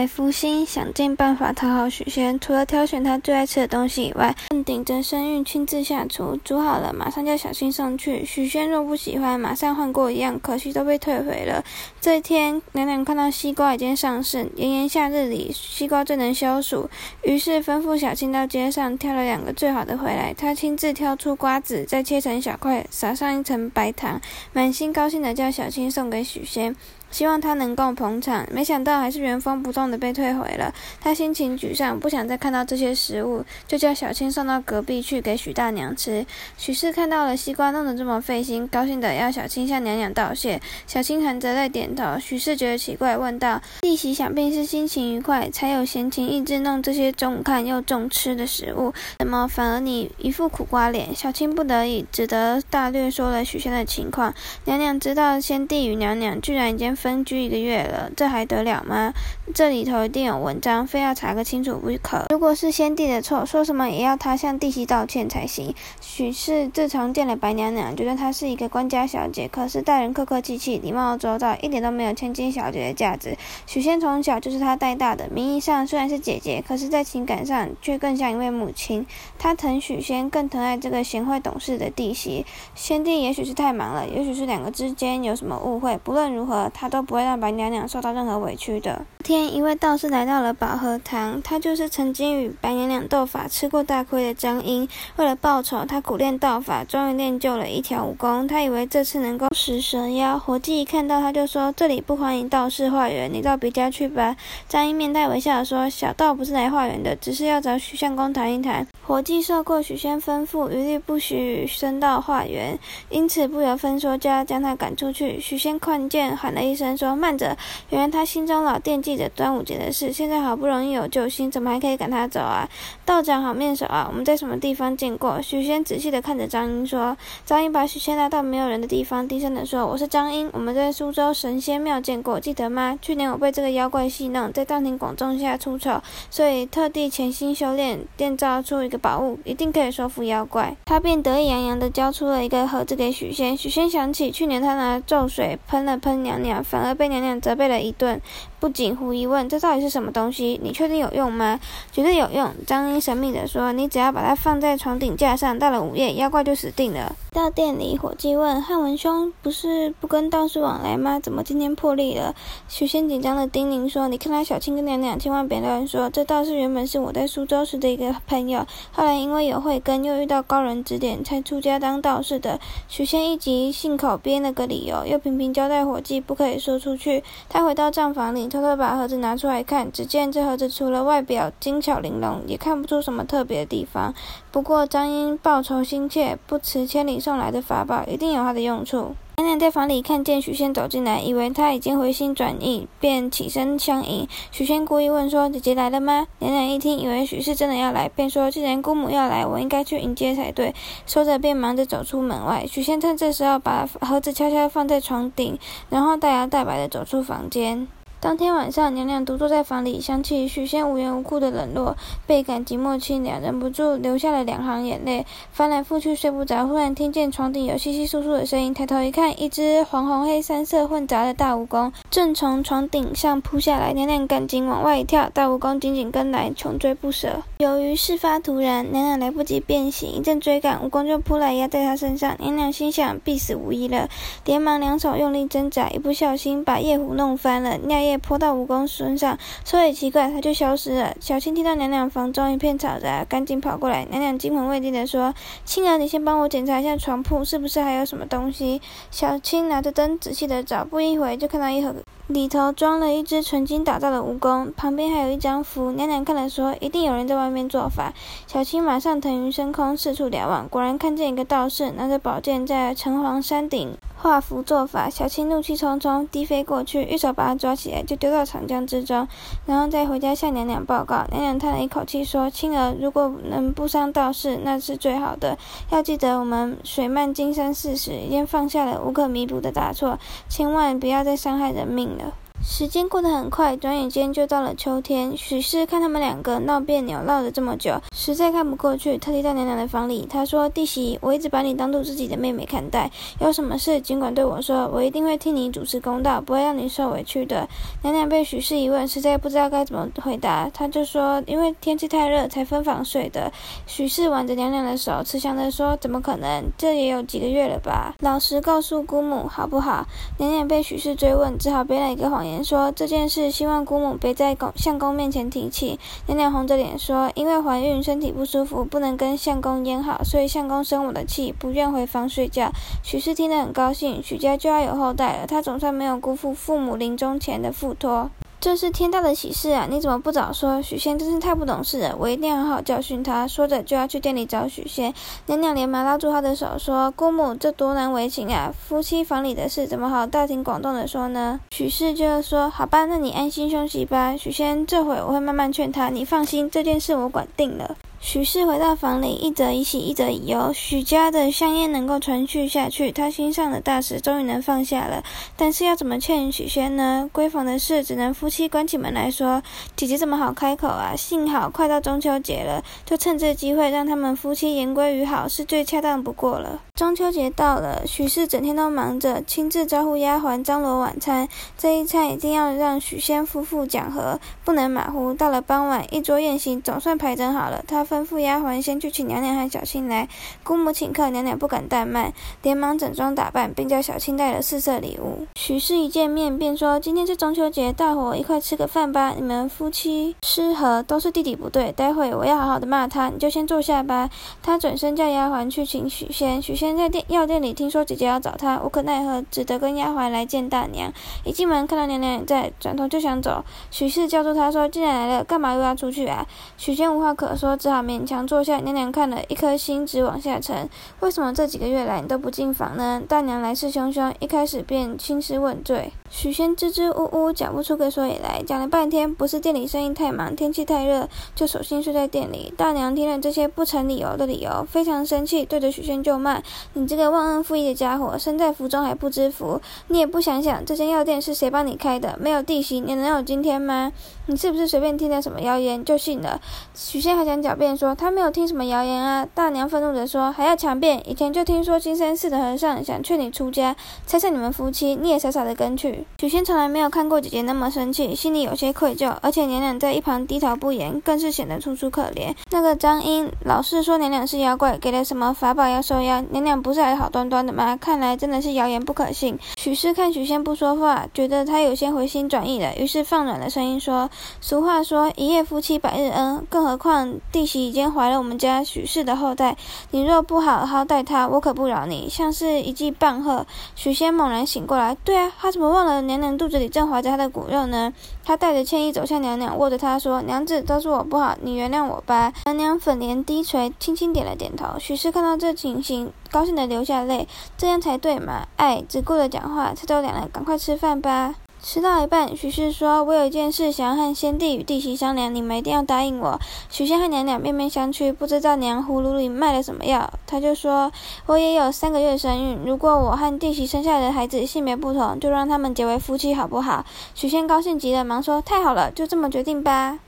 为福星，想尽办法讨好许仙。除了挑选他最爱吃的东西以外，更顶着身孕亲自下厨，煮好了马上叫小青送去。许仙若不喜欢，马上换过一样，可惜都被退回了。这天，娘娘看到西瓜已经上市，炎炎夏日里，西瓜最能消暑，于是吩咐小青到街上挑了两个最好的回来。她亲自挑出瓜子，再切成小块，撒上一层白糖，满心高兴地叫小青送给许仙。希望他能够捧场，没想到还是原封不动的被退回了。他心情沮丧，不想再看到这些食物，就叫小青送到隔壁去给许大娘吃。许氏看到了西瓜弄得这么费心，高兴的要小青向娘娘道谢。小青含着泪点头。许氏觉得奇怪，问道：“弟媳想必是心情愉快，才有闲情逸致弄这些重看又重吃的食物，怎么反而你一副苦瓜脸？”小青不得已，只得大略说了许仙的情况。娘娘知道先帝与娘娘居然已经分居一个月了，这还得了吗？这里头一定有文章，非要查个清楚不可。如果是先帝的错，说什么也要他向弟媳道歉才行。许氏自从见了白娘娘，觉得她是一个官家小姐，可是待人客客气气，礼貌周到，一点都没有千金小姐的价值。许仙从小就是她带大的，名义上虽然是姐姐，可是在情感上却更像一位母亲。她疼许仙，更疼爱这个贤惠懂事的弟媳。先帝也许是太忙了，也许是两个之间有什么误会，不论如何，他都不会让白娘娘受到任何委屈的。天，一位道士来到了保和堂，他就是曾经与白娘娘斗法吃过大亏的张英。为了报仇，他苦练道法，终于练就了一条武功。他以为这次能够食蛇妖。伙计一看到他就说：“这里不欢迎道士化缘，你到别家去吧。”张英面带微笑说：“小道不是来化缘的，只是要找许相公谈一谈。”伙计受过许仙吩咐，一律不许与僧道化缘，因此不由分说就要将他赶出去。许仙看见，喊了一声说：“慢着！”原来他心中老惦记着端午节的事，现在好不容易有救星，怎么还可以赶他走啊？道长好面熟啊！我们在什么地方见过？许仙仔细地看着张英说：“张英把许仙拉到没有人的地方，低声地说：‘我是张英，我们在苏州神仙庙见过，记得吗？去年我被这个妖怪戏弄，在大庭广众下出丑，所以特地潜心修炼，锻造出一个。’”宝物一定可以说服妖怪，他便得意洋洋地交出了一个盒子给许仙。许仙想起去年他拿咒水喷了喷娘娘，反而被娘娘责备了一顿。不禁狐疑问：“这到底是什么东西？你确定有用吗？”“绝对有用。”张英神秘地说：“你只要把它放在床顶架上，到了午夜，妖怪就死定了。”到店里，伙计问：“汉文兄不是不跟道士往来吗？怎么今天破例了？”许仙紧张地叮咛说：“你看来小青跟娘娘千万别乱说。这道士原本是我在苏州时的一个朋友，后来因为有慧根，又遇到高人指点，才出家当道士的。”许仙一急，信口编了个理由，又频频交代伙计不可以说出去。他回到账房里。偷偷把盒子拿出来看，只见这盒子除了外表精巧玲珑，也看不出什么特别的地方。不过张英报仇心切，不辞千里送来的法宝，一定有它的用处。娘娘在房里看见许仙走进来，以为他已经回心转意，便起身相迎。许仙故意问说：“姐姐来了吗？”娘娘一听，以为许氏真的要来，便说：“既然姑母要来，我应该去迎接才对。”说着便忙着走出门外。许仙趁这时候把盒子悄悄放在床顶，然后大摇大摆地走出房间。当天晚上，娘娘独坐在房里，想起许仙无缘无故的冷落，倍感寂寞凄凉，忍不住流下了两行眼泪。翻来覆去睡不着，忽然听见床顶有窸窸窣窣的声音，抬头一看，一只黄红黑三色混杂的大蜈蚣正从床顶上扑下来。娘娘赶紧往外一跳，大蜈蚣紧紧跟来，穷追不舍。由于事发突然，娘娘来不及变形，一阵追赶，蜈蚣就扑来压在她身上。娘娘心想必死无疑了，连忙两手用力挣扎，一不小心把夜壶弄翻了，尿液。泼到蜈蚣身上，说也奇怪，它就消失了。小青听到娘娘房中一片嘈杂，赶紧跑过来。娘娘惊魂未定地说：“青儿，你先帮我检查一下床铺，是不是还有什么东西？”小青拿着灯仔细的找，不一会就看到一盒，里头装了一只纯金打造的蜈蚣，旁边还有一张符。娘娘看了说：“一定有人在外面做法。”小青马上腾云升空，四处瞭望，果然看见一个道士拿着宝剑在城隍山顶。画符做法，小青怒气冲冲低飞过去，一手把他抓起来，就丢到长江之中，然后再回家向娘娘报告。娘娘叹了一口气说：“青儿，如果能不伤道士，那是最好的。要记得，我们水漫金山寺时，已经犯下了无可弥补的大错，千万不要再伤害人命了。”时间过得很快，转眼间就到了秋天。许氏看他们两个闹别扭，闹了这么久，实在看不过去，特地到娘娘的房里。她说：“弟媳，我一直把你当做自己的妹妹看待，有什么事尽管对我说，我一定会替你主持公道，不会让你受委屈的。”娘娘被许氏一问，实在不知道该怎么回答，她就说：“因为天气太热，才分房睡的。”许氏挽着娘娘的手，慈祥地说：“怎么可能？这也有几个月了吧？老实告诉姑母，好不好？”娘娘被许氏追问，只好编了一个谎言。说这件事，希望姑母别在公相公面前提起。娘娘红着脸说：“因为怀孕，身体不舒服，不能跟相公言好，所以相公生我的气，不愿回房睡觉。”许氏听得很高兴，许家就要有后代了。他总算没有辜负父母临终前的付托。这是天大的喜事啊！你怎么不早说？许仙真是太不懂事了，我一定要好好教训他。说着就要去店里找许仙，娘娘连忙拉住他的手说：“姑母，这多难为情啊！夫妻房里的事，怎么好大庭广众的说呢？”许氏就说：“好吧，那你安心休息吧。许仙，这会我会慢慢劝他，你放心，这件事我管定了。”许氏回到房里，一则以喜，一则以忧。许家的香烟能够传续下去，他心上的大石终于能放下了。但是要怎么劝许仙呢？闺房的事只能夫妻关起门来说。姐姐怎么好开口啊？幸好快到中秋节了，就趁这机会让他们夫妻言归于好，是最恰当不过了。中秋节到了，许氏整天都忙着，亲自招呼丫鬟张罗晚餐。这一餐一定要让许仙夫妇讲和，不能马虎。到了傍晚，一桌宴席总算排整好了。他吩咐丫鬟先去请娘娘和小青来。姑母请客，娘娘不敢怠慢，连忙整装打扮，并叫小青带了四色礼物。许氏一见面便说：“今天是中秋节，大伙一块吃个饭吧。你们夫妻失和，都是弟弟不对。待会我要好好的骂他，你就先坐下吧。”他转身叫丫鬟去请许仙。许仙。在店药店里听说姐姐要找他，无可奈何，只得跟丫鬟来见大娘。一进门看到娘娘也在，转头就想走。许氏叫住他说：“既然来了，干嘛又要出去啊？”许仙无话可说，只好勉强坐下。娘娘看了一颗心直往下沉。为什么这几个月来你都不进房呢？大娘来势汹汹，一开始便兴师问罪。许仙支支吾吾讲不出个所以来，讲了半天，不是店里生意太忙，天气太热，就索性睡在店里。大娘听了这些不成理由的理由，非常生气，对着许仙就骂：“你这个忘恩负义的家伙，身在福中还不知福！你也不想想，这间药店是谁帮你开的？没有弟媳，你能有今天吗？你是不是随便听了什么谣言就信了？”许仙还想狡辩说他没有听什么谣言啊。大娘愤怒地说：“还要强辩？以前就听说金山寺的和尚想劝你出家，拆散你们夫妻，你也傻傻的跟去。”许仙从来没有看过姐姐那么生气，心里有些愧疚，而且娘娘在一旁低头不言，更是显得楚楚可怜。那个张英老是说娘娘是妖怪，给了什么法宝要收妖，娘娘不是还好端端的吗？看来真的是谣言不可信。许氏看许仙不说话，觉得他有些回心转意了，于是放软了声音说：“俗话说一夜夫妻百日恩，更何况弟媳已经怀了我们家许氏的后代，你若不好好待她，我可不饶你。”像是一记棒喝，许仙猛然醒过来，对啊，他怎么忘了？娘娘肚子里正怀着他的骨肉呢，他带着歉意走向娘娘，握着她说：“娘子，都是我不好，你原谅我吧。”娘娘粉脸低垂，轻轻点了点头。许氏看到这情形，高兴的流下泪，这样才对嘛！哎，只顾着讲话，菜都凉了，赶快吃饭吧。吃到一半，许氏说：“我有一件事想要和先帝与弟媳商量，你们一定要答应我。”许仙和娘娘面面相觑，不知道娘葫芦里卖了什么药。他就说：“我也有三个月身孕，如果我和弟媳生下的孩子性别不同，就让他们结为夫妻，好不好？”许仙高兴极了，忙说：“太好了，就这么决定吧。”